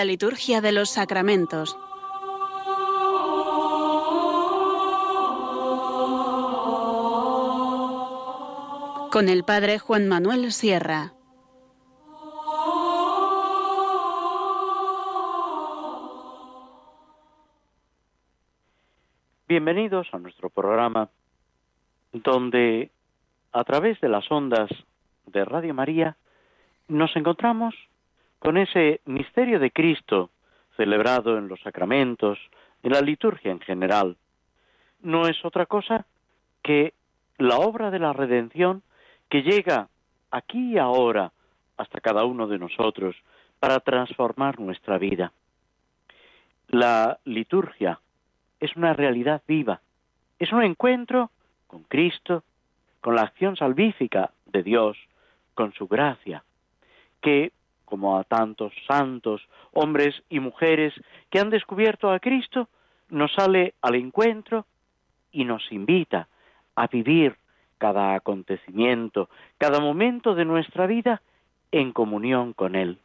La liturgia de los sacramentos. Con el Padre Juan Manuel Sierra. Bienvenidos a nuestro programa donde a través de las ondas de Radio María nos encontramos con ese misterio de Cristo celebrado en los sacramentos, en la liturgia en general. No es otra cosa que la obra de la redención que llega aquí y ahora hasta cada uno de nosotros para transformar nuestra vida. La liturgia es una realidad viva, es un encuentro con Cristo, con la acción salvífica de Dios, con su gracia, que, como a tantos santos, hombres y mujeres que han descubierto a Cristo, nos sale al encuentro y nos invita a vivir cada acontecimiento, cada momento de nuestra vida en comunión con Él.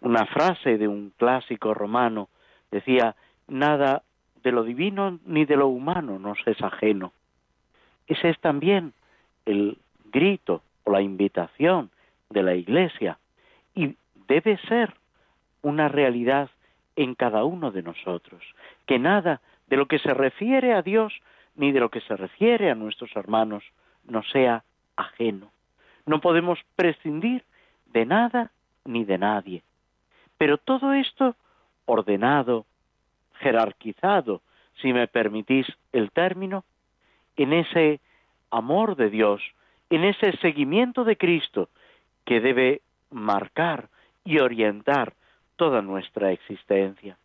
Una frase de un clásico romano decía, nada de lo divino ni de lo humano nos es ajeno. Ese es también el grito o la invitación de la Iglesia debe ser una realidad en cada uno de nosotros, que nada de lo que se refiere a Dios ni de lo que se refiere a nuestros hermanos nos sea ajeno. No podemos prescindir de nada ni de nadie. Pero todo esto ordenado, jerarquizado, si me permitís el término, en ese amor de Dios, en ese seguimiento de Cristo que debe marcar y orientar toda nuestra existencia.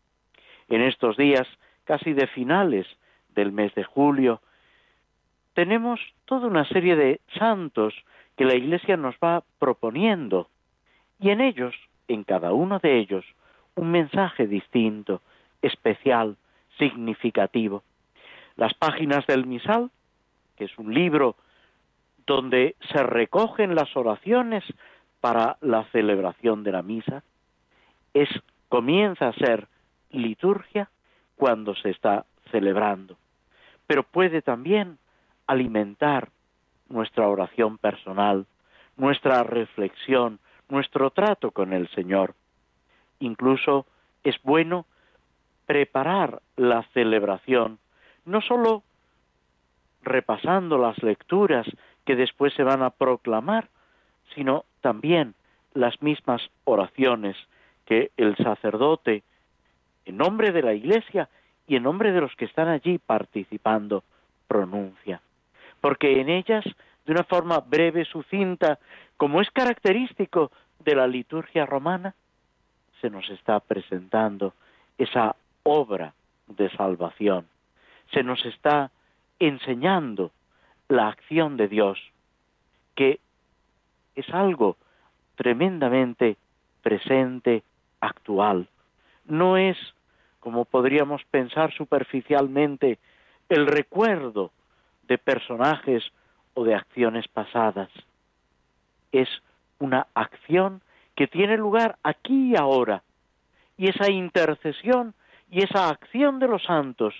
En estos días casi de finales del mes de julio, tenemos toda una serie de santos que la Iglesia nos va proponiendo y en ellos, en cada uno de ellos, un mensaje distinto, especial, significativo. Las páginas del misal, que es un libro donde se recogen las oraciones para la celebración de la misa, es comienza a ser liturgia cuando se está celebrando, pero puede también alimentar nuestra oración personal, nuestra reflexión, nuestro trato con el Señor. Incluso es bueno preparar la celebración, no sólo repasando las lecturas que después se van a proclamar, sino también las mismas oraciones que el sacerdote, en nombre de la Iglesia y en nombre de los que están allí participando, pronuncia. Porque en ellas, de una forma breve, sucinta, como es característico de la liturgia romana, se nos está presentando esa obra de salvación. Se nos está enseñando la acción de Dios, que es algo tremendamente presente, actual. No es, como podríamos pensar superficialmente, el recuerdo de personajes o de acciones pasadas. Es una acción que tiene lugar aquí y ahora. Y esa intercesión y esa acción de los santos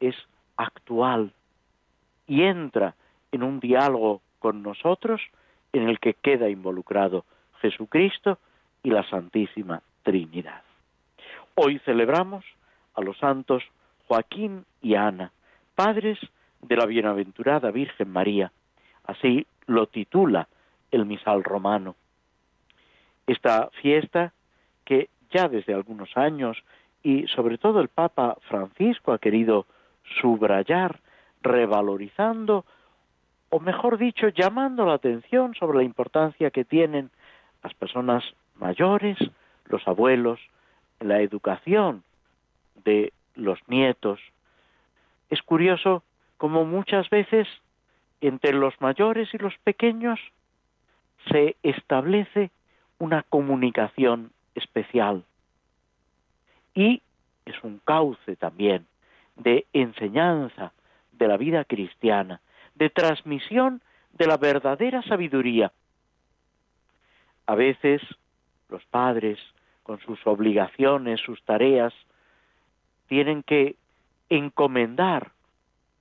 es actual y entra en un diálogo con nosotros en el que queda involucrado Jesucristo y la Santísima Trinidad. Hoy celebramos a los santos Joaquín y Ana, padres de la bienaventurada Virgen María. Así lo titula el misal romano. Esta fiesta que ya desde algunos años y sobre todo el Papa Francisco ha querido subrayar, revalorizando, o mejor dicho, llamando la atención sobre la importancia que tienen las personas mayores, los abuelos, la educación de los nietos. Es curioso como muchas veces entre los mayores y los pequeños se establece una comunicación especial y es un cauce también de enseñanza de la vida cristiana, de transmisión de la verdadera sabiduría. A veces los padres, con sus obligaciones, sus tareas, tienen que encomendar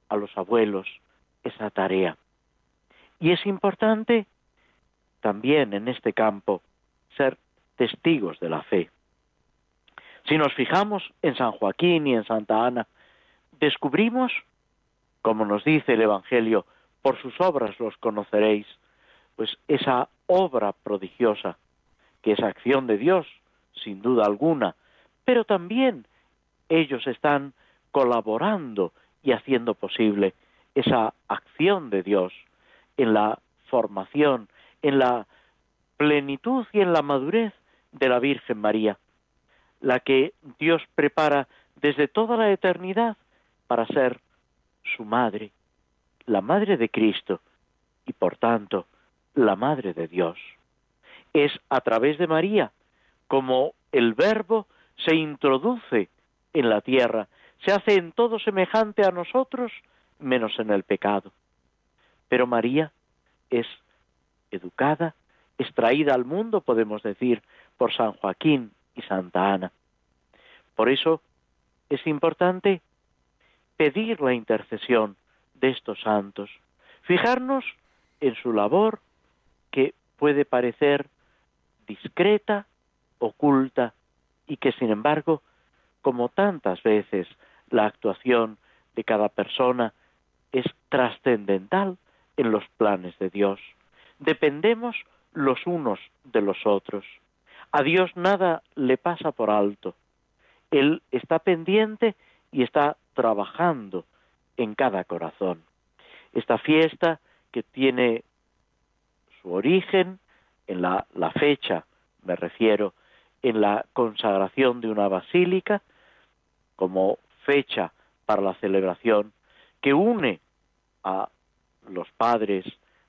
a los abuelos esa tarea. Y es importante también en este campo ser testigos de la fe. Si nos fijamos en San Joaquín y en Santa Ana, descubrimos, como nos dice el Evangelio, por sus obras los conoceréis, pues esa obra prodigiosa, que es acción de Dios, sin duda alguna, pero también ellos están colaborando y haciendo posible esa acción de Dios en la formación, en la plenitud y en la madurez de la Virgen María, la que Dios prepara desde toda la eternidad para ser su madre, la madre de Cristo y por tanto la madre de Dios. Es a través de María como el Verbo se introduce en la tierra, se hace en todo semejante a nosotros menos en el pecado. Pero María es educada, es traída al mundo, podemos decir, por San Joaquín y Santa Ana. Por eso es importante pedir la intercesión de estos santos, fijarnos en su labor que puede parecer discreta, oculta y que sin embargo, como tantas veces, la actuación de cada persona es trascendental en los planes de Dios. Dependemos los unos de los otros. A Dios nada le pasa por alto. Él está pendiente y está trabajando en cada corazón. Esta fiesta que tiene su origen en la, la fecha, me refiero, en la consagración de una basílica como fecha para la celebración que une a los padres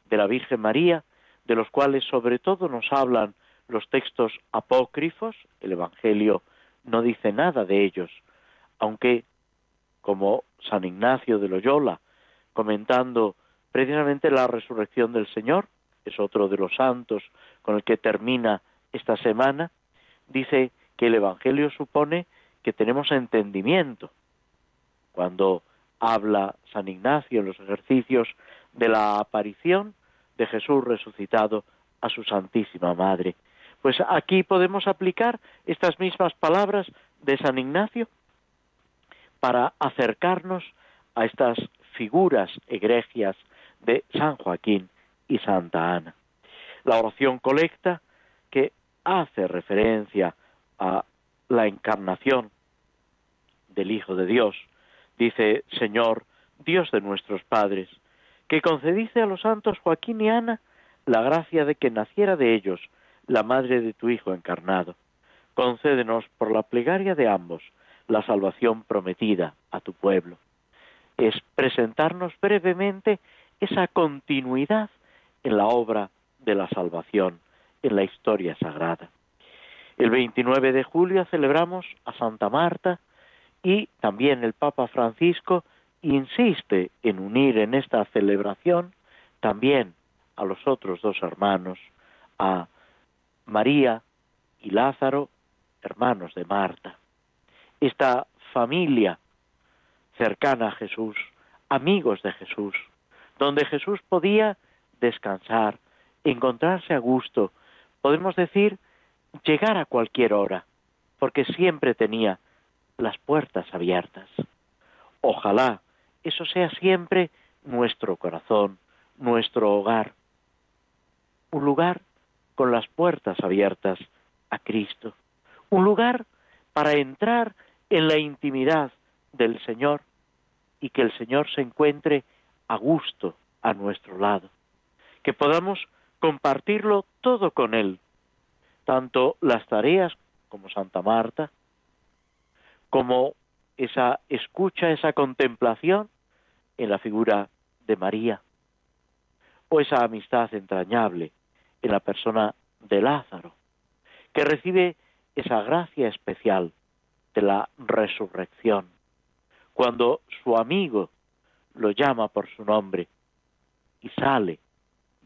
de la Virgen María, de los cuales sobre todo nos hablan los textos apócrifos, el Evangelio no dice nada de ellos, aunque como San Ignacio de Loyola, comentando precisamente la resurrección del Señor, es otro de los santos con el que termina esta semana, dice que el Evangelio supone que tenemos entendimiento. Cuando habla San Ignacio en los ejercicios de la aparición de Jesús resucitado a su Santísima Madre. Pues aquí podemos aplicar estas mismas palabras de San Ignacio para acercarnos a estas figuras egregias de San Joaquín y Santa Ana. La oración colecta que hace referencia a la encarnación del Hijo de Dios. Dice, Señor, Dios de nuestros padres, que concediste a los santos Joaquín y Ana la gracia de que naciera de ellos la madre de tu Hijo encarnado. Concédenos por la plegaria de ambos la salvación prometida a tu pueblo. Es presentarnos brevemente esa continuidad en la obra de la salvación, en la historia sagrada. El 29 de julio celebramos a Santa Marta y también el Papa Francisco insiste en unir en esta celebración también a los otros dos hermanos, a María y Lázaro, hermanos de Marta. Esta familia cercana a Jesús, amigos de Jesús, donde Jesús podía descansar, encontrarse a gusto, podemos decir, llegar a cualquier hora, porque siempre tenía las puertas abiertas. Ojalá eso sea siempre nuestro corazón, nuestro hogar, un lugar con las puertas abiertas a Cristo, un lugar para entrar en la intimidad del Señor y que el Señor se encuentre a gusto a nuestro lado, que podamos compartirlo todo con Él, tanto las tareas como Santa Marta, como esa escucha, esa contemplación en la figura de María, o esa amistad entrañable en la persona de Lázaro, que recibe esa gracia especial de la resurrección, cuando su amigo lo llama por su nombre y sale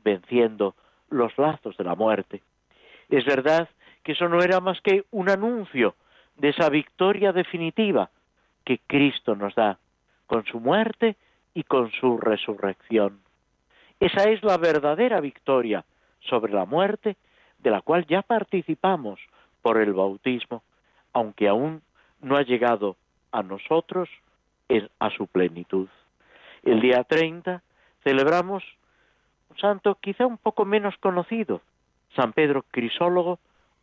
venciendo los lazos de la muerte. Es verdad que eso no era más que un anuncio de esa victoria definitiva que Cristo nos da con su muerte y con su resurrección. Esa es la verdadera victoria sobre la muerte de la cual ya participamos por el bautismo, aunque aún no ha llegado a nosotros a su plenitud. El día 30 celebramos un santo quizá un poco menos conocido, San Pedro Crisólogo,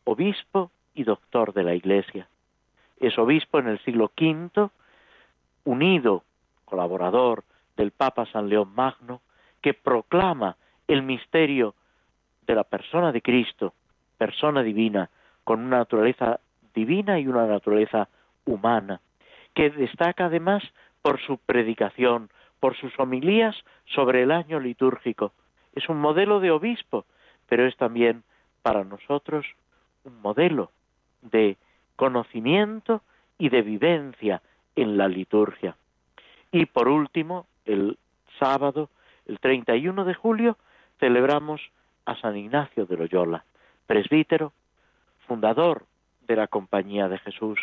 obispo y doctor de la Iglesia. Es obispo en el siglo V, unido, colaborador del Papa San León Magno, que proclama el misterio de la persona de Cristo, persona divina, con una naturaleza divina y una naturaleza humana, que destaca además por su predicación, por sus homilías sobre el año litúrgico. Es un modelo de obispo, pero es también para nosotros un modelo de conocimiento y de vivencia en la liturgia. Y por último, el sábado, el 31 de julio, celebramos a San Ignacio de Loyola, presbítero, fundador de la Compañía de Jesús,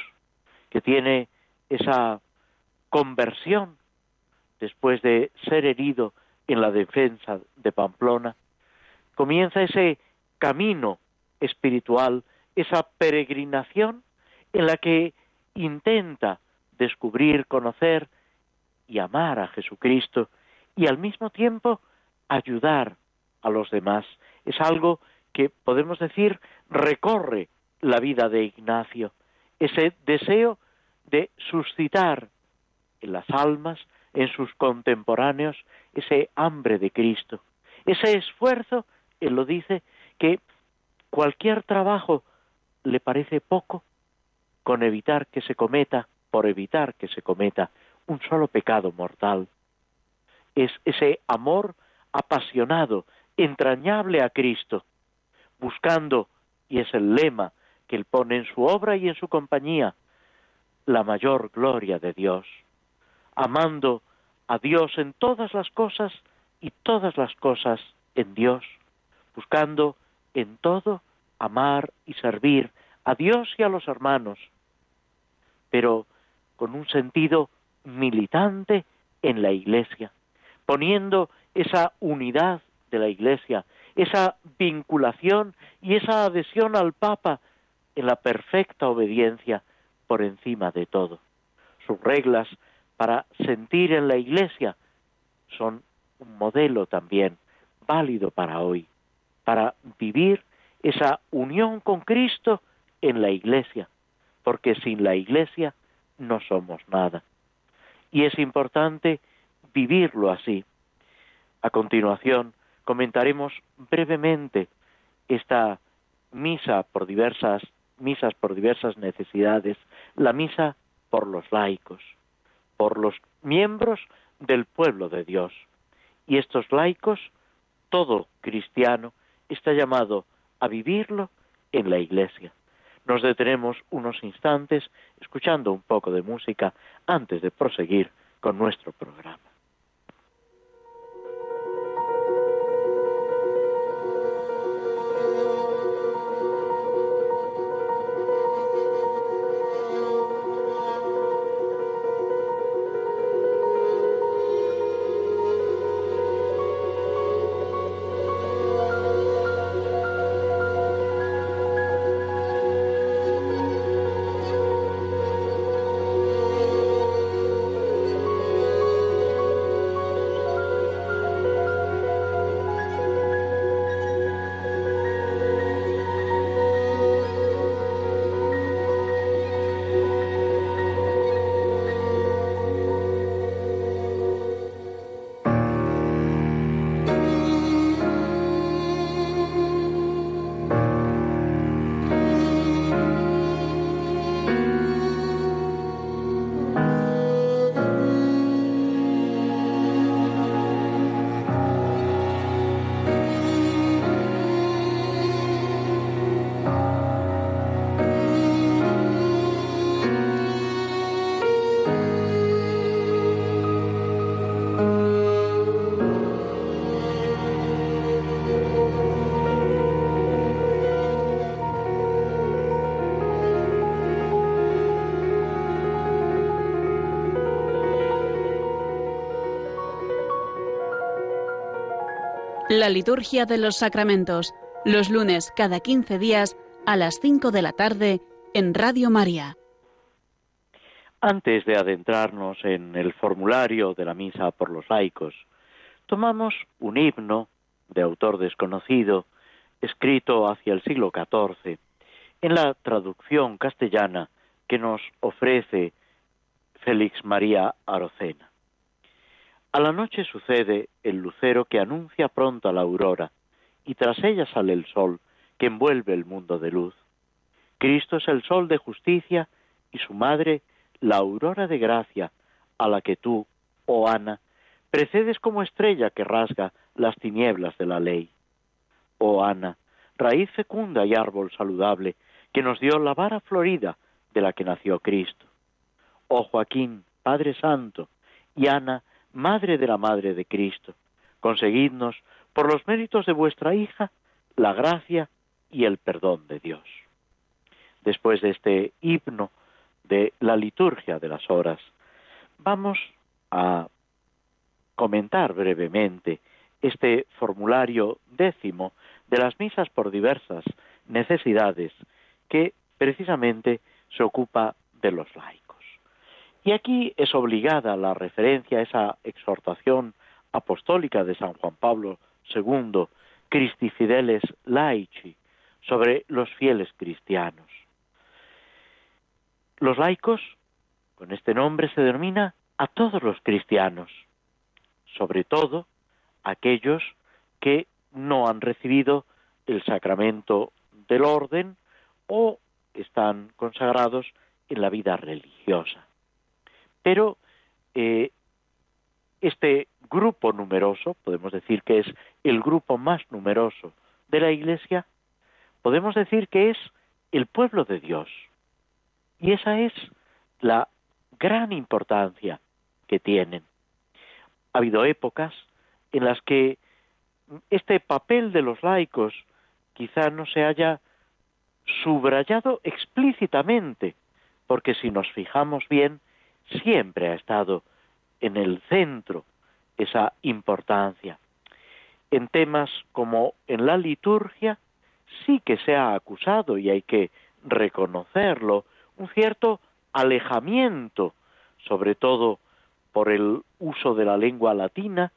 que tiene esa conversión después de ser herido en la defensa de Pamplona, comienza ese camino espiritual, esa peregrinación en la que intenta descubrir, conocer y amar a Jesucristo y al mismo tiempo ayudar a los demás. Es algo que podemos decir recorre la vida de Ignacio, ese deseo de suscitar en las almas, en sus contemporáneos, ese hambre de Cristo, ese esfuerzo, él lo dice, que cualquier trabajo le parece poco con evitar que se cometa, por evitar que se cometa un solo pecado mortal. Es ese amor apasionado, entrañable a Cristo, buscando, y es el lema que él pone en su obra y en su compañía, la mayor gloria de Dios, amando a Dios en todas las cosas y todas las cosas en Dios, buscando en todo amar y servir a Dios y a los hermanos, pero con un sentido militante en la Iglesia, poniendo esa unidad de la Iglesia, esa vinculación y esa adhesión al Papa en la perfecta obediencia por encima de todo. Sus reglas para sentir en la Iglesia son un modelo también válido para hoy, para vivir esa unión con Cristo en la Iglesia, porque sin la Iglesia no somos nada. Y es importante vivirlo así. A continuación comentaremos brevemente esta misa por diversas misas por diversas necesidades, la misa por los laicos, por los miembros del pueblo de Dios. Y estos laicos, todo cristiano, está llamado a vivirlo en la iglesia. Nos detenemos unos instantes escuchando un poco de música antes de proseguir con nuestro programa. La liturgia de los sacramentos, los lunes cada 15 días a las 5 de la tarde en Radio María. Antes de adentrarnos en el formulario de la misa por los laicos, tomamos un himno de autor desconocido, escrito hacia el siglo XIV, en la traducción castellana que nos ofrece Félix María Arocena. A la noche sucede el lucero que anuncia pronto a la aurora, y tras ella sale el sol que envuelve el mundo de luz. Cristo es el sol de justicia y su madre la aurora de gracia, a la que tú, oh Ana, precedes como estrella que rasga las tinieblas de la ley. Oh Ana, raíz fecunda y árbol saludable, que nos dio la vara florida de la que nació Cristo. Oh Joaquín, Padre Santo, y Ana, Madre de la Madre de Cristo, conseguidnos, por los méritos de vuestra hija, la gracia y el perdón de Dios. Después de este himno de la liturgia de las horas, vamos a comentar brevemente este formulario décimo de las misas por diversas necesidades que precisamente se ocupa de los laicos. Y aquí es obligada la referencia a esa exhortación apostólica de San Juan Pablo II, Christi Fideles Laici, sobre los fieles cristianos. Los laicos, con este nombre se denomina a todos los cristianos, sobre todo aquellos que no han recibido el sacramento del orden o están consagrados en la vida religiosa. Pero eh, este grupo numeroso, podemos decir que es el grupo más numeroso de la Iglesia, podemos decir que es el pueblo de Dios. Y esa es la gran importancia que tienen. Ha habido épocas en las que este papel de los laicos quizá no se haya subrayado explícitamente, porque si nos fijamos bien, siempre ha estado en el centro esa importancia. En temas como en la liturgia, sí que se ha acusado, y hay que reconocerlo, un cierto alejamiento, sobre todo por el uso de la lengua latina,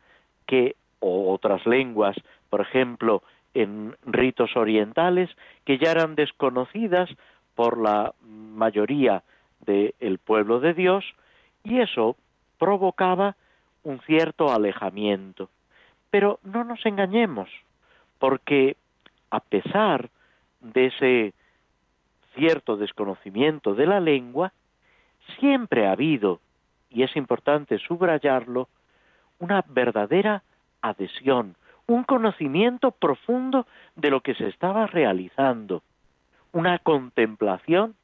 que, o otras lenguas, por ejemplo, en ritos orientales, que ya eran desconocidas por la mayoría del pueblo de Dios y eso provocaba un cierto alejamiento. Pero no nos engañemos, porque a pesar de ese cierto desconocimiento de la lengua, siempre ha habido, y es importante subrayarlo, una verdadera adhesión, un conocimiento profundo de lo que se estaba realizando, una contemplación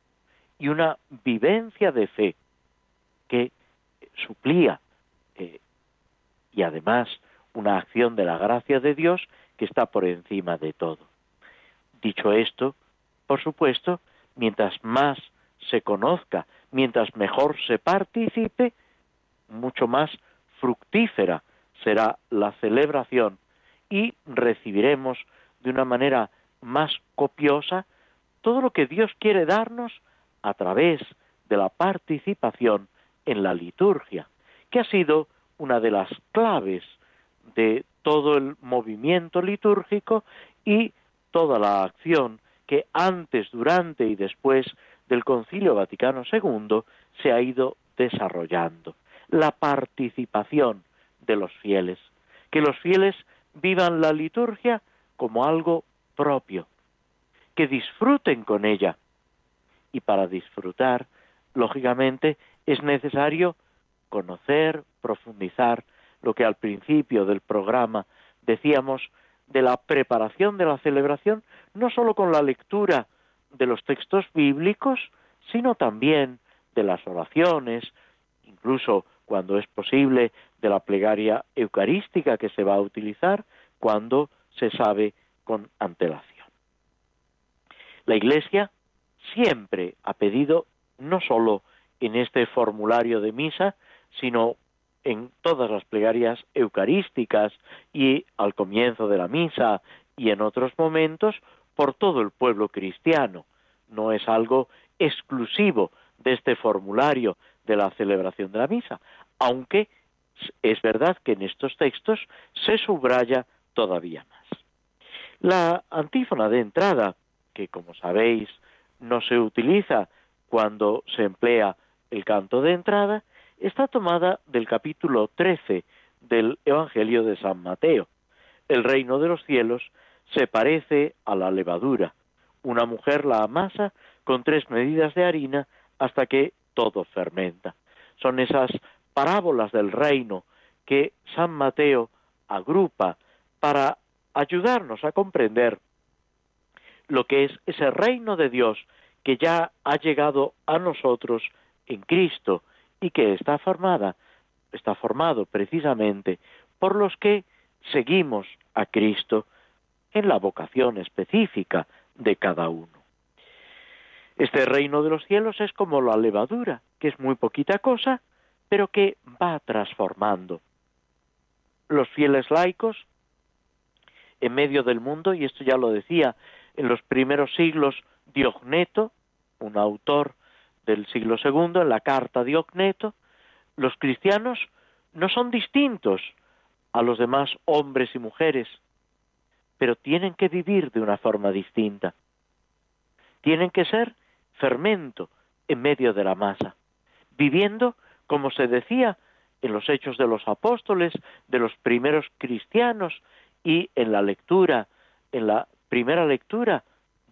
y una vivencia de fe que suplía eh, y además una acción de la gracia de Dios que está por encima de todo. Dicho esto, por supuesto, mientras más se conozca, mientras mejor se participe, mucho más fructífera será la celebración y recibiremos de una manera más copiosa todo lo que Dios quiere darnos a través de la participación en la liturgia, que ha sido una de las claves de todo el movimiento litúrgico y toda la acción que antes, durante y después del Concilio Vaticano II se ha ido desarrollando. La participación de los fieles, que los fieles vivan la liturgia como algo propio, que disfruten con ella, y para disfrutar, lógicamente, es necesario conocer, profundizar lo que al principio del programa decíamos de la preparación de la celebración, no sólo con la lectura de los textos bíblicos, sino también de las oraciones, incluso cuando es posible de la plegaria eucarística que se va a utilizar cuando se sabe con antelación. La Iglesia siempre ha pedido, no sólo en este formulario de misa, sino en todas las plegarias eucarísticas y al comienzo de la misa y en otros momentos por todo el pueblo cristiano. No es algo exclusivo de este formulario de la celebración de la misa, aunque es verdad que en estos textos se subraya todavía más. La antífona de entrada, que como sabéis no se utiliza cuando se emplea el canto de entrada, está tomada del capítulo 13 del Evangelio de San Mateo. El reino de los cielos se parece a la levadura. Una mujer la amasa con tres medidas de harina hasta que todo fermenta. Son esas parábolas del reino que San Mateo agrupa para ayudarnos a comprender lo que es ese reino de Dios que ya ha llegado a nosotros en Cristo y que está formada, está formado precisamente por los que seguimos a Cristo en la vocación específica de cada uno. Este reino de los cielos es como la levadura, que es muy poquita cosa, pero que va transformando. Los fieles laicos, en medio del mundo, y esto ya lo decía en los primeros siglos Diogneto, un autor del siglo II, en la carta Diogneto, los cristianos no son distintos a los demás hombres y mujeres, pero tienen que vivir de una forma distinta. Tienen que ser fermento en medio de la masa, viviendo, como se decía en los hechos de los apóstoles, de los primeros cristianos y en la lectura, en la primera lectura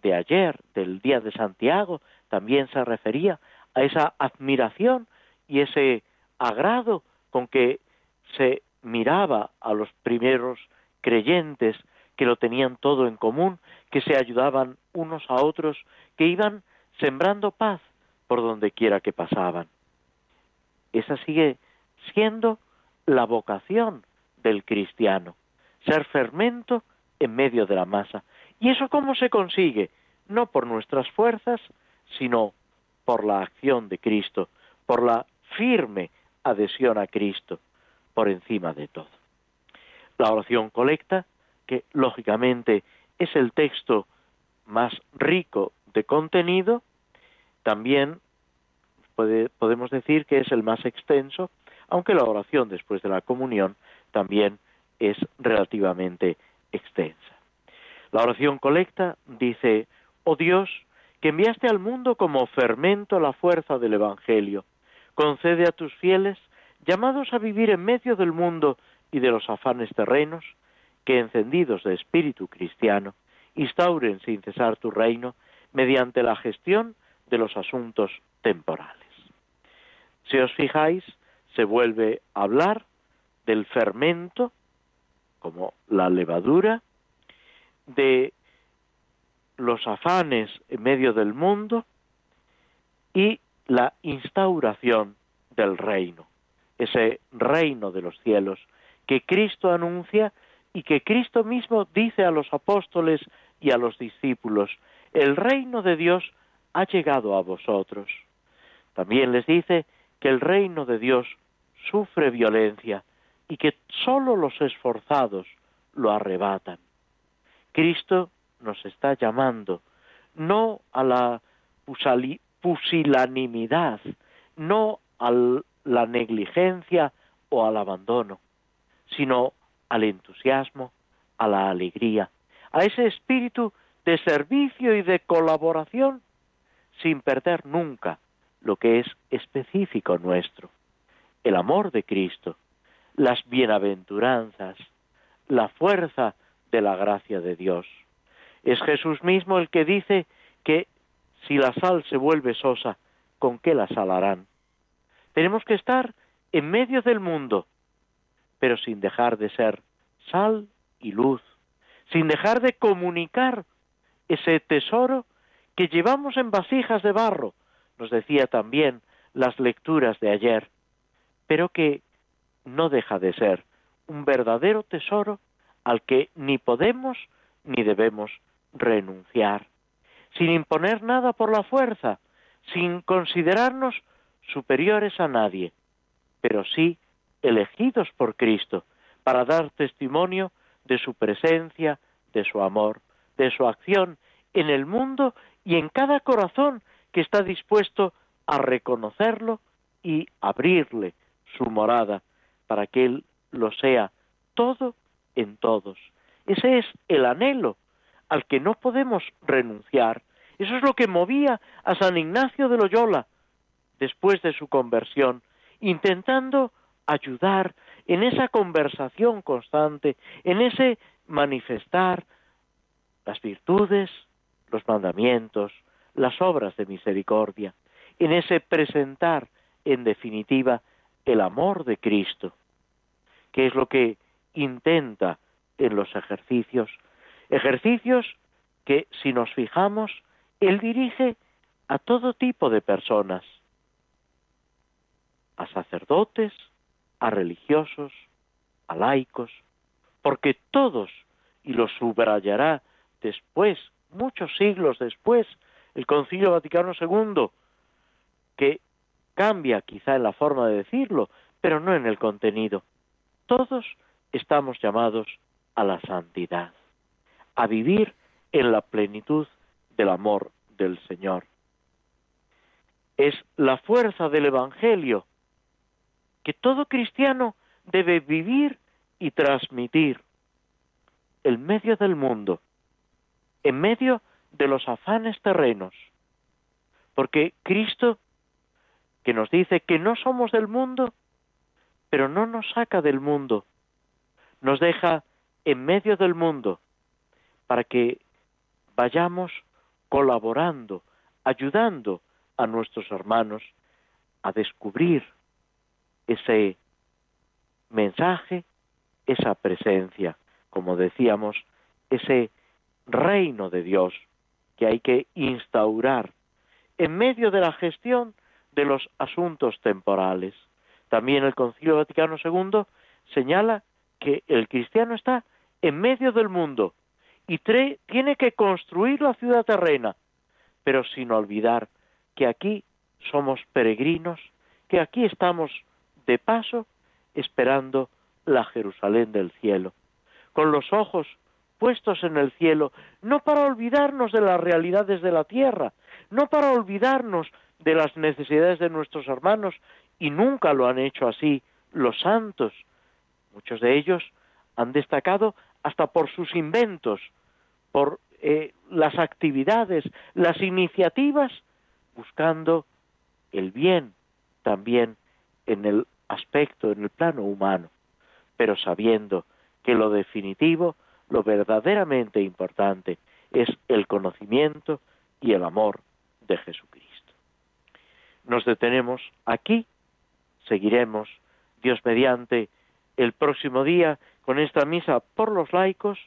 de ayer, del día de Santiago, también se refería a esa admiración y ese agrado con que se miraba a los primeros creyentes que lo tenían todo en común, que se ayudaban unos a otros, que iban sembrando paz por donde quiera que pasaban. Esa sigue siendo la vocación del cristiano, ser fermento en medio de la masa. ¿Y eso cómo se consigue? No por nuestras fuerzas, sino por la acción de Cristo, por la firme adhesión a Cristo, por encima de todo. La oración colecta, que lógicamente es el texto más rico de contenido, también podemos decir que es el más extenso, aunque la oración después de la comunión también es relativamente extensa. La oración colecta dice, oh Dios, que enviaste al mundo como fermento la fuerza del Evangelio, concede a tus fieles, llamados a vivir en medio del mundo y de los afanes terrenos, que encendidos de espíritu cristiano, instauren sin cesar tu reino mediante la gestión de los asuntos temporales. Si os fijáis, se vuelve a hablar del fermento, como la levadura, de los afanes en medio del mundo y la instauración del reino, ese reino de los cielos que Cristo anuncia y que Cristo mismo dice a los apóstoles y a los discípulos, el reino de Dios ha llegado a vosotros. También les dice que el reino de Dios sufre violencia y que sólo los esforzados lo arrebatan. Cristo nos está llamando no a la pusilanimidad, no a la negligencia o al abandono, sino al entusiasmo, a la alegría, a ese espíritu de servicio y de colaboración sin perder nunca lo que es específico nuestro, el amor de Cristo, las bienaventuranzas, la fuerza de la gracia de Dios. Es Jesús mismo el que dice que si la sal se vuelve sosa, ¿con qué la salarán? Tenemos que estar en medio del mundo, pero sin dejar de ser sal y luz, sin dejar de comunicar ese tesoro que llevamos en vasijas de barro, nos decía también las lecturas de ayer, pero que no deja de ser un verdadero tesoro al que ni podemos ni debemos renunciar, sin imponer nada por la fuerza, sin considerarnos superiores a nadie, pero sí elegidos por Cristo para dar testimonio de su presencia, de su amor, de su acción en el mundo y en cada corazón que está dispuesto a reconocerlo y abrirle su morada para que Él lo sea todo en todos. Ese es el anhelo al que no podemos renunciar. Eso es lo que movía a San Ignacio de Loyola después de su conversión, intentando ayudar en esa conversación constante, en ese manifestar las virtudes, los mandamientos, las obras de misericordia, en ese presentar, en definitiva, el amor de Cristo, que es lo que intenta en los ejercicios, ejercicios que, si nos fijamos, Él dirige a todo tipo de personas, a sacerdotes, a religiosos, a laicos, porque todos, y lo subrayará después, muchos siglos después, el Concilio Vaticano II, que cambia quizá en la forma de decirlo, pero no en el contenido. Todos estamos llamados a la santidad, a vivir en la plenitud del amor del Señor. Es la fuerza del Evangelio que todo cristiano debe vivir y transmitir en medio del mundo, en medio de los afanes terrenos, porque Cristo, que nos dice que no somos del mundo, pero no nos saca del mundo, nos deja en medio del mundo para que vayamos colaborando, ayudando a nuestros hermanos a descubrir ese mensaje, esa presencia, como decíamos, ese reino de Dios que hay que instaurar en medio de la gestión de los asuntos temporales. También el Concilio Vaticano II señala que el cristiano está en medio del mundo y tiene que construir la ciudad terrena, pero sin olvidar que aquí somos peregrinos, que aquí estamos de paso esperando la Jerusalén del cielo, con los ojos puestos en el cielo, no para olvidarnos de las realidades de la tierra, no para olvidarnos de las necesidades de nuestros hermanos, y nunca lo han hecho así los santos. Muchos de ellos han destacado hasta por sus inventos, por eh, las actividades, las iniciativas, buscando el bien también en el aspecto, en el plano humano, pero sabiendo que lo definitivo, lo verdaderamente importante, es el conocimiento y el amor de Jesucristo. Nos detenemos aquí, seguiremos, Dios mediante, el próximo día con esta misa por los laicos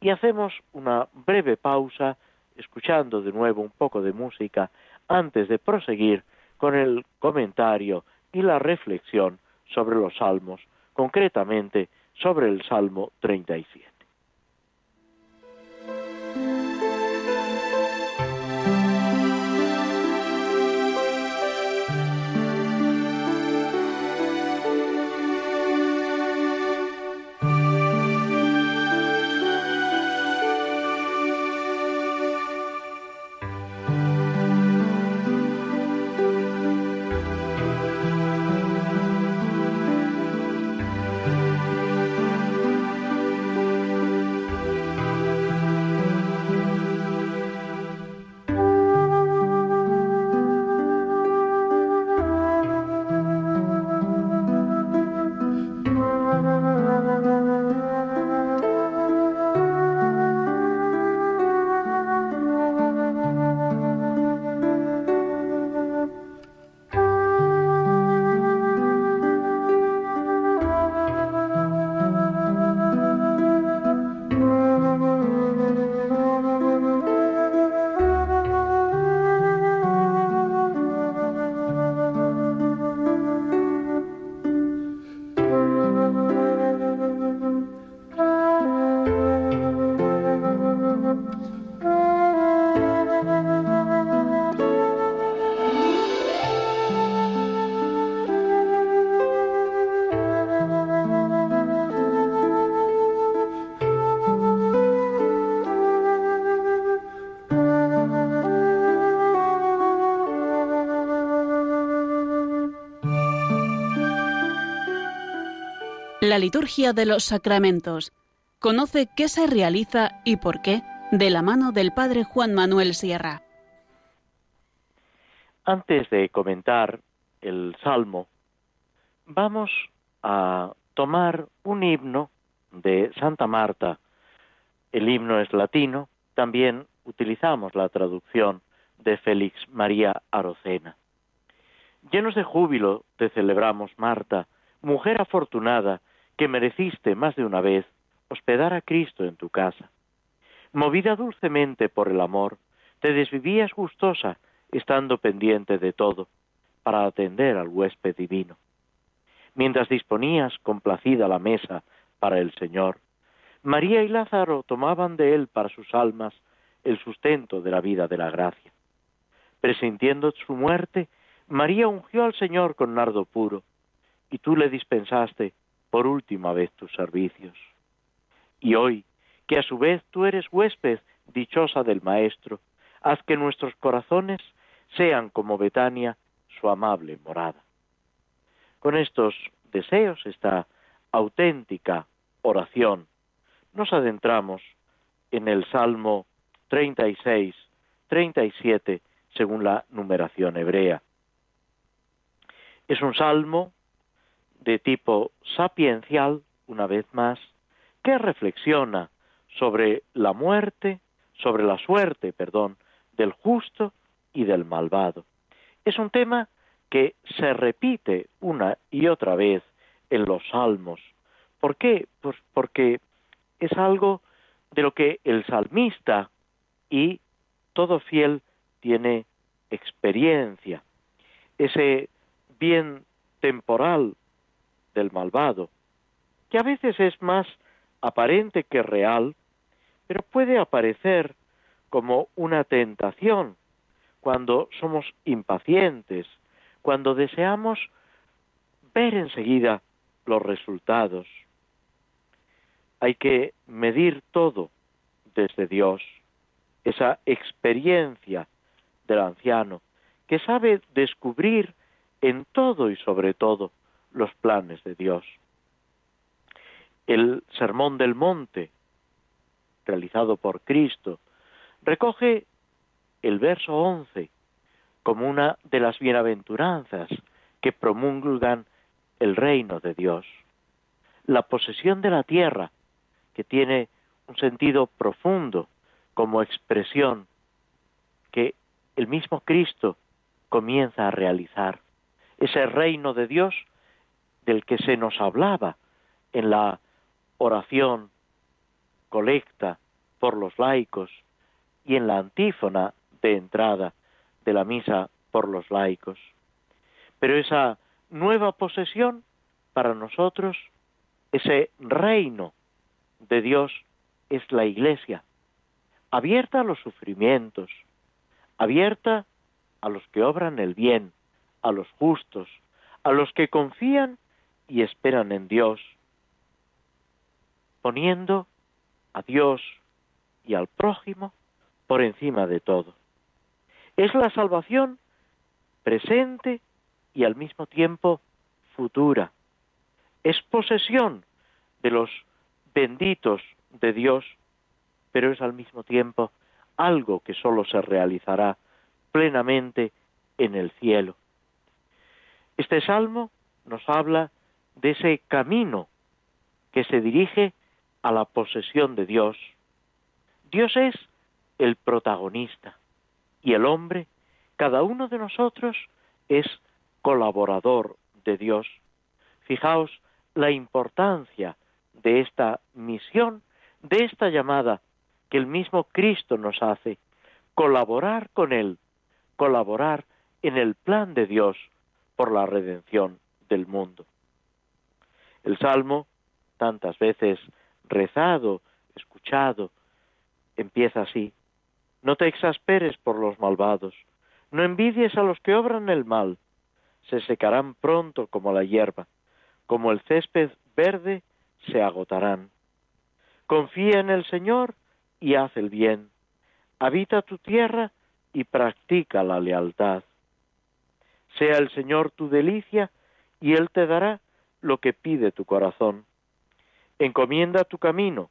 y hacemos una breve pausa escuchando de nuevo un poco de música antes de proseguir con el comentario y la reflexión sobre los salmos, concretamente sobre el Salmo 37. La liturgia de los sacramentos. Conoce qué se realiza y por qué de la mano del Padre Juan Manuel Sierra. Antes de comentar el Salmo, vamos a tomar un himno de Santa Marta. El himno es latino, también utilizamos la traducción de Félix María Arocena. Llenos de júbilo te celebramos, Marta, mujer afortunada, que mereciste más de una vez hospedar a Cristo en tu casa. Movida dulcemente por el amor, te desvivías gustosa, estando pendiente de todo, para atender al huésped divino. Mientras disponías complacida la mesa para el Señor, María y Lázaro tomaban de él para sus almas el sustento de la vida de la gracia. Presintiendo su muerte, María ungió al Señor con nardo puro, y tú le dispensaste por última vez tus servicios. Y hoy, que a su vez tú eres huésped dichosa del Maestro, haz que nuestros corazones sean como Betania su amable morada. Con estos deseos, esta auténtica oración, nos adentramos en el Salmo 36, 37, según la numeración hebrea. Es un salmo de tipo sapiencial, una vez más, que reflexiona sobre la muerte, sobre la suerte, perdón, del justo y del malvado. Es un tema que se repite una y otra vez en los salmos. ¿Por qué? Pues porque es algo de lo que el salmista y todo fiel tiene experiencia. Ese bien temporal del malvado, que a veces es más aparente que real, pero puede aparecer como una tentación cuando somos impacientes, cuando deseamos ver enseguida los resultados. Hay que medir todo desde Dios, esa experiencia del anciano, que sabe descubrir en todo y sobre todo los planes de Dios. El Sermón del Monte, realizado por Cristo, recoge el verso 11 como una de las bienaventuranzas que promulgan el reino de Dios. La posesión de la tierra, que tiene un sentido profundo como expresión que el mismo Cristo comienza a realizar. Ese reino de Dios del que se nos hablaba en la oración colecta por los laicos y en la antífona de entrada de la misa por los laicos. Pero esa nueva posesión para nosotros, ese reino de Dios es la Iglesia, abierta a los sufrimientos, abierta a los que obran el bien, a los justos, a los que confían y esperan en Dios, poniendo a Dios y al prójimo por encima de todo. Es la salvación presente y al mismo tiempo futura. Es posesión de los benditos de Dios, pero es al mismo tiempo algo que sólo se realizará plenamente en el cielo. Este salmo nos habla de ese camino que se dirige a la posesión de Dios. Dios es el protagonista y el hombre, cada uno de nosotros, es colaborador de Dios. Fijaos la importancia de esta misión, de esta llamada que el mismo Cristo nos hace, colaborar con Él, colaborar en el plan de Dios por la redención del mundo. El Salmo, tantas veces rezado, escuchado, empieza así. No te exasperes por los malvados, no envidies a los que obran el mal, se secarán pronto como la hierba, como el césped verde se agotarán. Confía en el Señor y haz el bien. Habita tu tierra y practica la lealtad. Sea el Señor tu delicia y Él te dará lo que pide tu corazón. Encomienda tu camino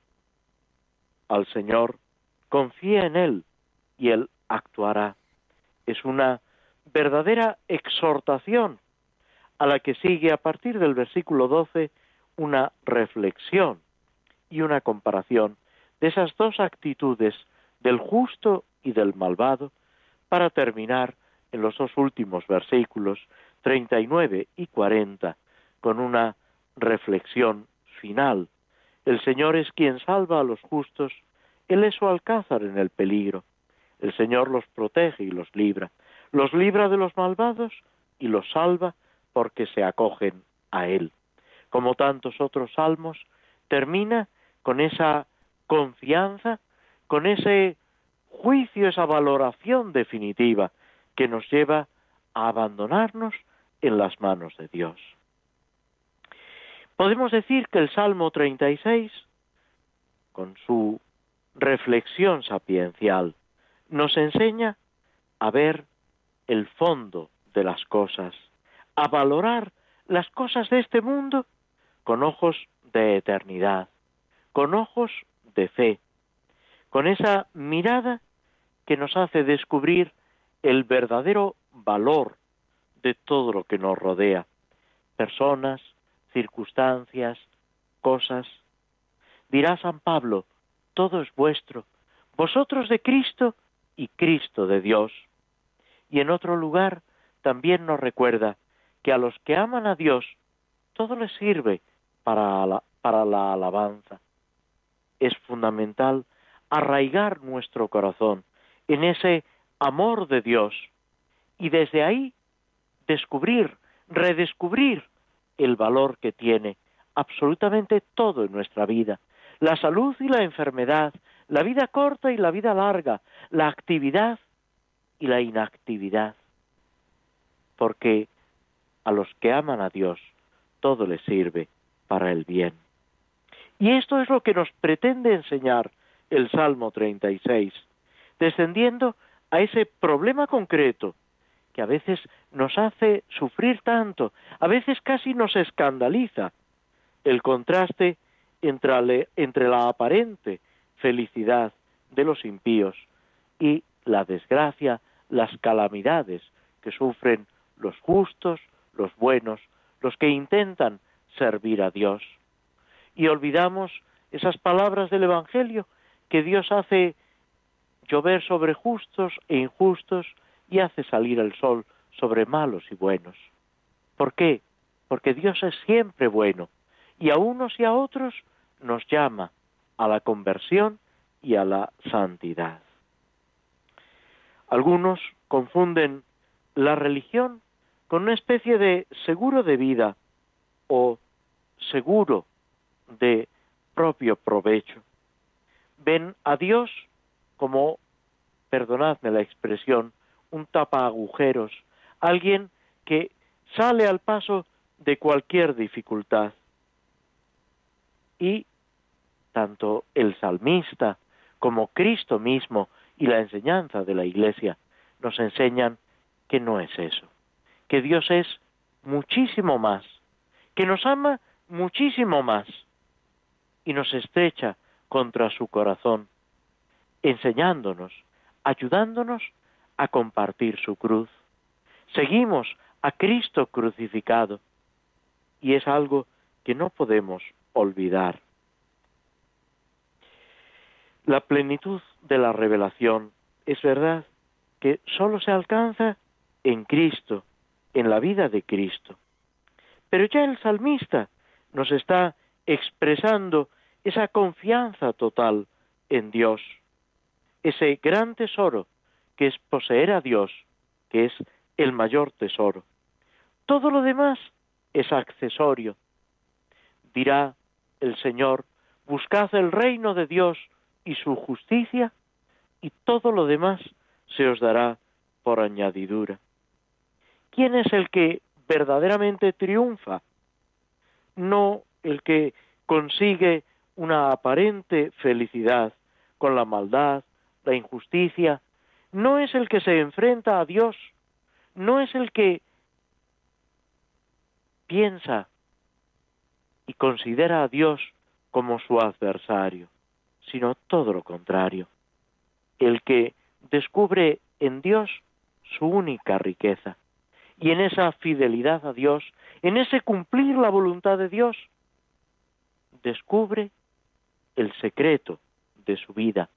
al Señor, confía en Él y Él actuará. Es una verdadera exhortación a la que sigue a partir del versículo 12 una reflexión y una comparación de esas dos actitudes del justo y del malvado para terminar en los dos últimos versículos 39 y 40 con una reflexión final. El Señor es quien salva a los justos, Él es su alcázar en el peligro. El Señor los protege y los libra, los libra de los malvados y los salva porque se acogen a Él. Como tantos otros salmos, termina con esa confianza, con ese juicio, esa valoración definitiva que nos lleva a abandonarnos en las manos de Dios. Podemos decir que el Salmo 36, con su reflexión sapiencial, nos enseña a ver el fondo de las cosas, a valorar las cosas de este mundo con ojos de eternidad, con ojos de fe, con esa mirada que nos hace descubrir el verdadero valor de todo lo que nos rodea, personas, circunstancias, cosas. Dirá San Pablo, todo es vuestro, vosotros de Cristo y Cristo de Dios. Y en otro lugar también nos recuerda que a los que aman a Dios todo les sirve para la, para la alabanza. Es fundamental arraigar nuestro corazón en ese amor de Dios y desde ahí descubrir, redescubrir el valor que tiene absolutamente todo en nuestra vida, la salud y la enfermedad, la vida corta y la vida larga, la actividad y la inactividad. Porque a los que aman a Dios todo les sirve para el bien. Y esto es lo que nos pretende enseñar el Salmo 36, descendiendo a ese problema concreto que a veces nos hace sufrir tanto, a veces casi nos escandaliza, el contraste entre, entre la aparente felicidad de los impíos y la desgracia, las calamidades que sufren los justos, los buenos, los que intentan servir a Dios. Y olvidamos esas palabras del Evangelio que Dios hace llover sobre justos e injustos y hace salir el sol sobre malos y buenos. ¿Por qué? Porque Dios es siempre bueno y a unos y a otros nos llama a la conversión y a la santidad. Algunos confunden la religión con una especie de seguro de vida o seguro de propio provecho. Ven a Dios como, perdonadme la expresión, un tapa agujeros, alguien que sale al paso de cualquier dificultad. Y tanto el salmista como Cristo mismo y la enseñanza de la Iglesia nos enseñan que no es eso, que Dios es muchísimo más, que nos ama muchísimo más y nos estrecha contra su corazón, enseñándonos, ayudándonos a compartir su cruz. Seguimos a Cristo crucificado y es algo que no podemos olvidar. La plenitud de la revelación es verdad que sólo se alcanza en Cristo, en la vida de Cristo. Pero ya el salmista nos está expresando esa confianza total en Dios, ese gran tesoro que es poseer a Dios, que es el mayor tesoro. Todo lo demás es accesorio. Dirá el Señor, buscad el reino de Dios y su justicia, y todo lo demás se os dará por añadidura. ¿Quién es el que verdaderamente triunfa? No el que consigue una aparente felicidad con la maldad, la injusticia, no es el que se enfrenta a Dios, no es el que piensa y considera a Dios como su adversario, sino todo lo contrario. El que descubre en Dios su única riqueza. Y en esa fidelidad a Dios, en ese cumplir la voluntad de Dios, descubre el secreto de su vida,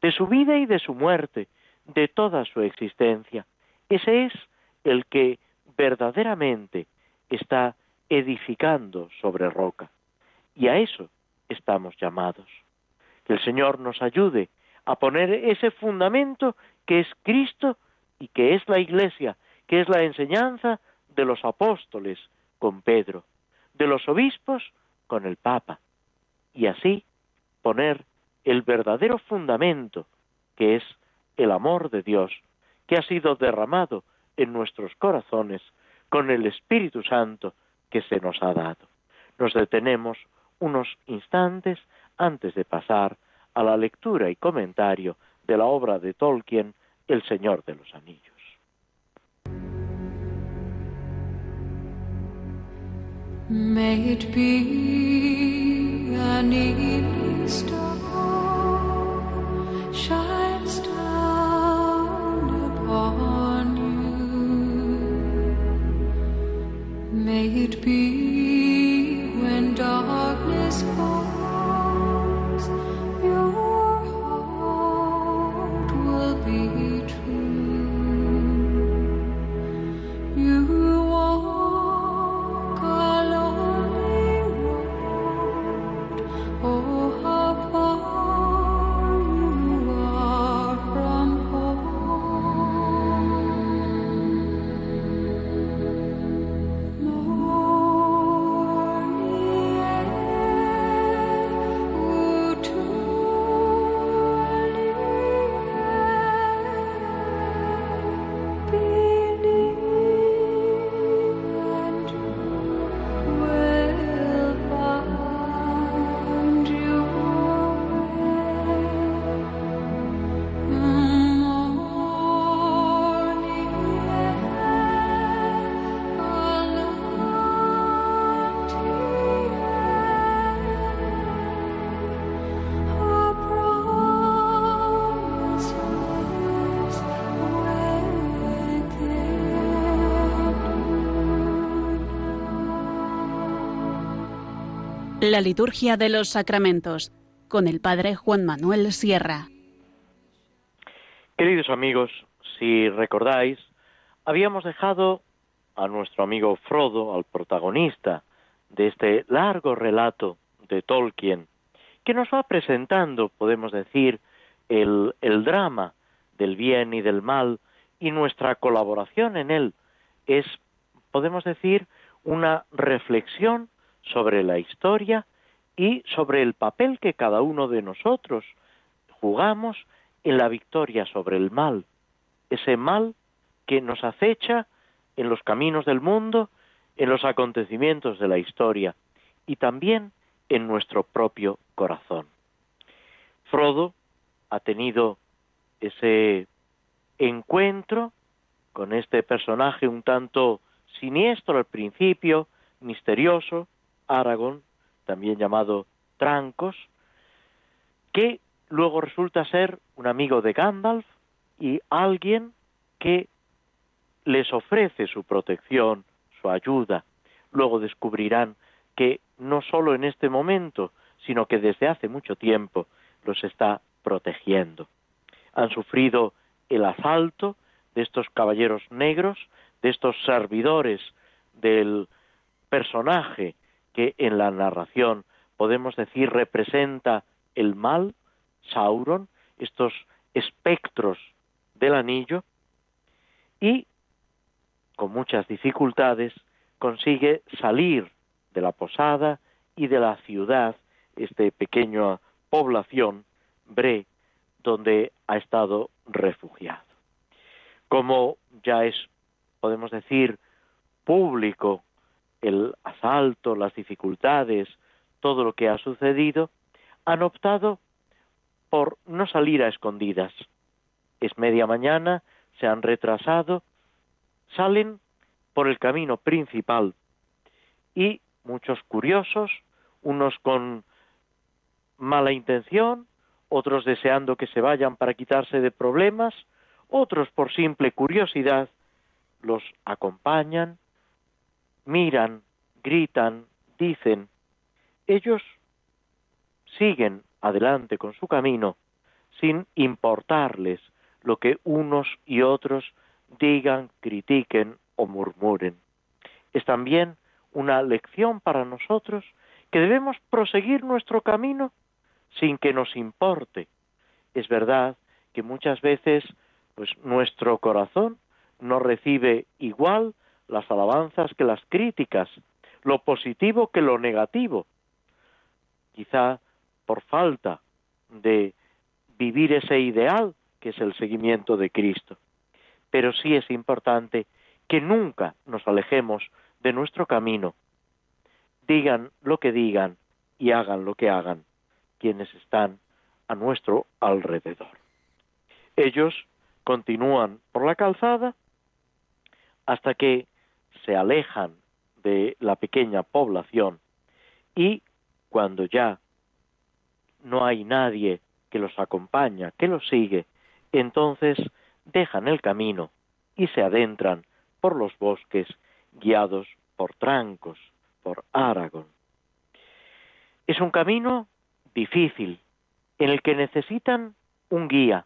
de su vida y de su muerte, de toda su existencia. Ese es el que verdaderamente está edificando sobre roca. Y a eso estamos llamados. Que el Señor nos ayude a poner ese fundamento que es Cristo y que es la Iglesia, que es la enseñanza de los apóstoles con Pedro, de los obispos con el Papa, y así poner el verdadero fundamento que es el amor de Dios, que ha sido derramado en nuestros corazones con el Espíritu Santo que se nos ha dado. Nos detenemos unos instantes antes de pasar a la lectura y comentario de la obra de Tolkien, El Señor de los Anillos. Upon you. May it be La liturgia de los sacramentos con el Padre Juan Manuel Sierra. Queridos amigos, si recordáis, habíamos dejado a nuestro amigo Frodo, al protagonista de este largo relato de Tolkien, que nos va presentando, podemos decir, el, el drama del bien y del mal y nuestra colaboración en él es, podemos decir, una reflexión sobre la historia y sobre el papel que cada uno de nosotros jugamos en la victoria sobre el mal, ese mal que nos acecha en los caminos del mundo, en los acontecimientos de la historia y también en nuestro propio corazón. Frodo ha tenido ese encuentro con este personaje un tanto siniestro al principio, misterioso, Aragón, también llamado Trancos, que luego resulta ser un amigo de Gandalf y alguien que les ofrece su protección, su ayuda. Luego descubrirán que no solo en este momento, sino que desde hace mucho tiempo los está protegiendo. Han sufrido el asalto de estos caballeros negros, de estos servidores del personaje que en la narración podemos decir representa el mal, Sauron, estos espectros del anillo, y con muchas dificultades consigue salir de la posada y de la ciudad, esta pequeña población, Bre, donde ha estado refugiado. Como ya es, podemos decir, público el asalto, las dificultades, todo lo que ha sucedido, han optado por no salir a escondidas. Es media mañana, se han retrasado, salen por el camino principal y muchos curiosos, unos con mala intención, otros deseando que se vayan para quitarse de problemas, otros por simple curiosidad, los acompañan, miran, gritan, dicen. Ellos siguen adelante con su camino sin importarles lo que unos y otros digan, critiquen o murmuren. Es también una lección para nosotros que debemos proseguir nuestro camino sin que nos importe. Es verdad que muchas veces pues nuestro corazón no recibe igual las alabanzas que las críticas, lo positivo que lo negativo. Quizá por falta de vivir ese ideal que es el seguimiento de Cristo. Pero sí es importante que nunca nos alejemos de nuestro camino. Digan lo que digan y hagan lo que hagan quienes están a nuestro alrededor. Ellos continúan por la calzada hasta que se alejan de la pequeña población y cuando ya no hay nadie que los acompaña, que los sigue, entonces dejan el camino y se adentran por los bosques guiados por trancos, por Aragón. Es un camino difícil en el que necesitan un guía,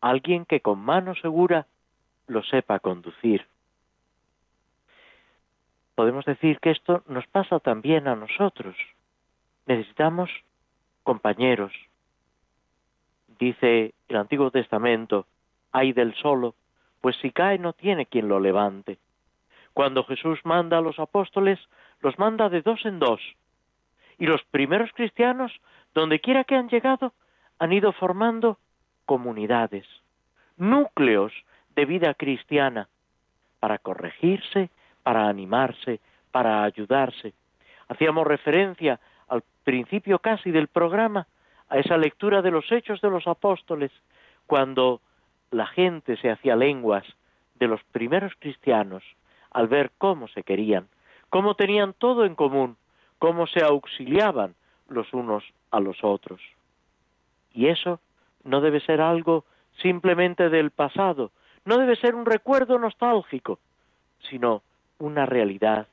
alguien que con mano segura lo sepa conducir. Podemos decir que esto nos pasa también a nosotros. Necesitamos compañeros. Dice el Antiguo Testamento, hay del solo, pues si cae no tiene quien lo levante. Cuando Jesús manda a los apóstoles, los manda de dos en dos. Y los primeros cristianos, donde quiera que han llegado, han ido formando comunidades, núcleos de vida cristiana, para corregirse, para animarse, para ayudarse. Hacíamos referencia al principio casi del programa a esa lectura de los hechos de los apóstoles, cuando la gente se hacía lenguas de los primeros cristianos al ver cómo se querían, cómo tenían todo en común, cómo se auxiliaban los unos a los otros. Y eso no debe ser algo simplemente del pasado, no debe ser un recuerdo nostálgico, sino una realidad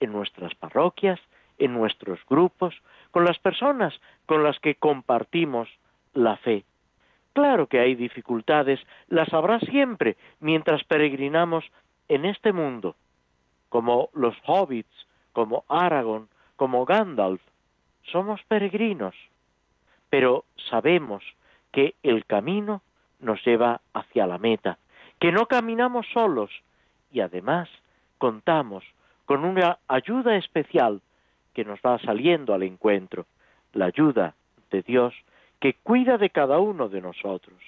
en nuestras parroquias, en nuestros grupos, con las personas con las que compartimos la fe. Claro que hay dificultades, las habrá siempre mientras peregrinamos en este mundo, como los hobbits, como Aragorn, como Gandalf. Somos peregrinos, pero sabemos que el camino nos lleva hacia la meta, que no caminamos solos y además contamos con una ayuda especial que nos va saliendo al encuentro, la ayuda de Dios que cuida de cada uno de nosotros.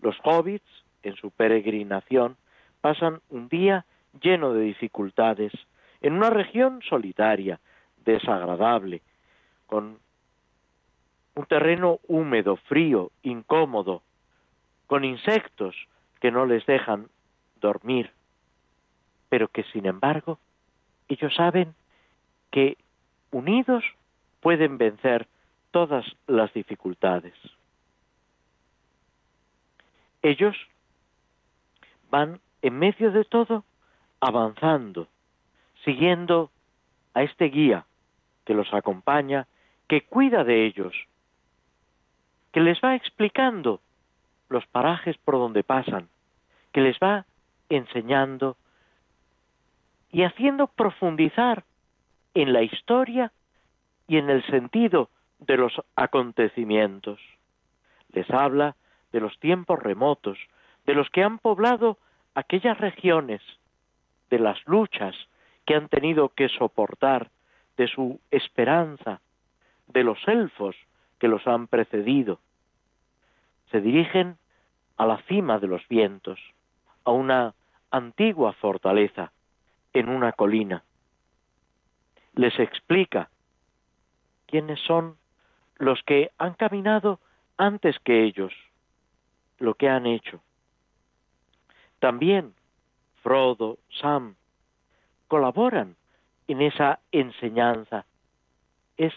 Los hobbits, en su peregrinación, pasan un día lleno de dificultades, en una región solitaria, desagradable, con un terreno húmedo, frío, incómodo, con insectos que no les dejan dormir, pero que sin embargo ellos saben que unidos pueden vencer todas las dificultades. Ellos van en medio de todo avanzando, siguiendo a este guía que los acompaña, que cuida de ellos, que les va explicando los parajes por donde pasan, que les va enseñando y haciendo profundizar en la historia y en el sentido de los acontecimientos. Les habla de los tiempos remotos, de los que han poblado aquellas regiones, de las luchas que han tenido que soportar, de su esperanza, de los elfos que los han precedido. Se dirigen a la cima de los vientos, a una antigua fortaleza en una colina. Les explica quiénes son los que han caminado antes que ellos, lo que han hecho. También Frodo, Sam, colaboran en esa enseñanza. Es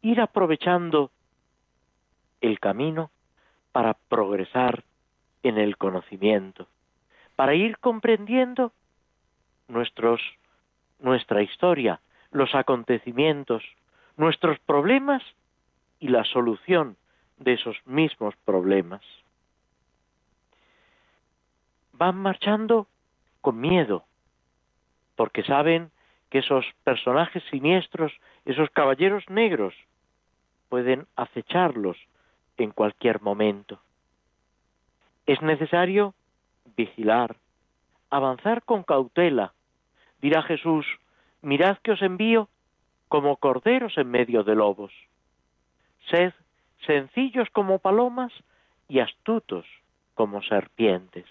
ir aprovechando el camino para progresar en el conocimiento, para ir comprendiendo nuestros, nuestra historia, los acontecimientos, nuestros problemas y la solución de esos mismos problemas. Van marchando con miedo, porque saben que esos personajes siniestros, esos caballeros negros, pueden acecharlos en cualquier momento. Es necesario vigilar, avanzar con cautela. Dirá Jesús, mirad que os envío como corderos en medio de lobos. Sed sencillos como palomas y astutos como serpientes.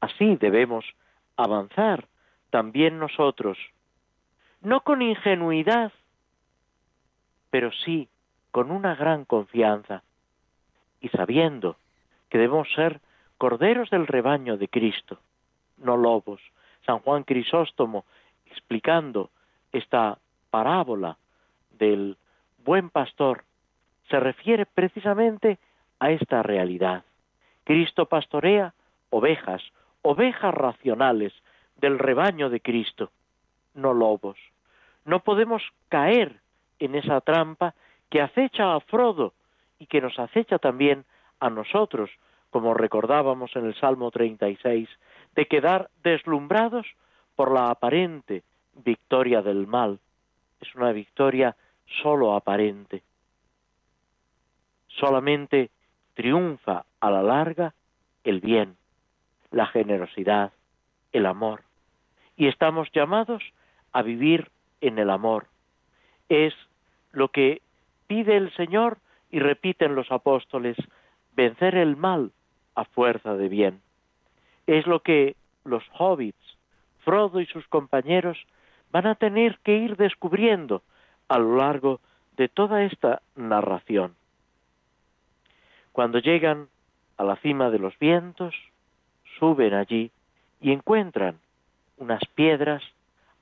Así debemos avanzar también nosotros, no con ingenuidad, pero sí con una gran confianza y sabiendo que debemos ser corderos del rebaño de Cristo, no lobos. San Juan Crisóstomo, explicando esta parábola del buen pastor, se refiere precisamente a esta realidad. Cristo pastorea ovejas, ovejas racionales del rebaño de Cristo, no lobos. No podemos caer en esa trampa que acecha a Frodo y que nos acecha también a nosotros, como recordábamos en el Salmo 36, de quedar deslumbrados por la aparente victoria del mal. Es una victoria solo aparente. Solamente triunfa a la larga el bien, la generosidad, el amor. Y estamos llamados a vivir en el amor. Es lo que pide el Señor y repiten los apóstoles, vencer el mal a fuerza de bien. Es lo que los hobbits, Frodo y sus compañeros, van a tener que ir descubriendo a lo largo de toda esta narración. Cuando llegan a la cima de los vientos, suben allí y encuentran unas piedras,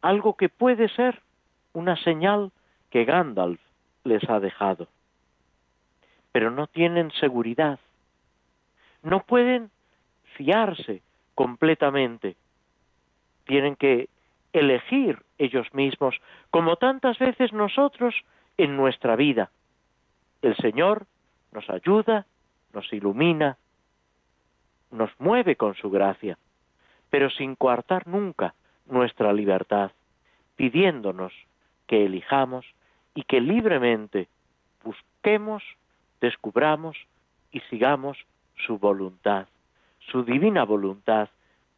algo que puede ser una señal que Gandalf les ha dejado. Pero no tienen seguridad, no pueden fiarse completamente, tienen que elegir ellos mismos, como tantas veces nosotros en nuestra vida. El Señor nos ayuda, nos ilumina, nos mueve con su gracia, pero sin coartar nunca nuestra libertad, pidiéndonos que elijamos y que libremente busquemos, descubramos y sigamos su voluntad, su divina voluntad,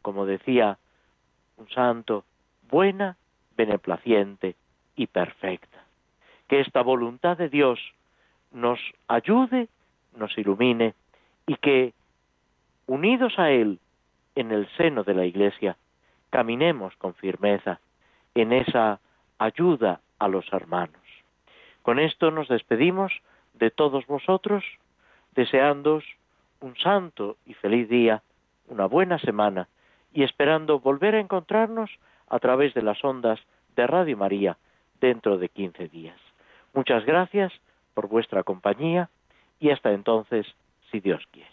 como decía un santo, buena, beneplaciente y perfecta. Que esta voluntad de Dios nos ayude, nos ilumine y que, unidos a Él en el seno de la Iglesia, caminemos con firmeza en esa ayuda a los hermanos. Con esto nos despedimos de todos vosotros, deseándoos un santo y feliz día, una buena semana y esperando volver a encontrarnos a través de las ondas de Radio María dentro de quince días. Muchas gracias por vuestra compañía y hasta entonces, si Dios quiere.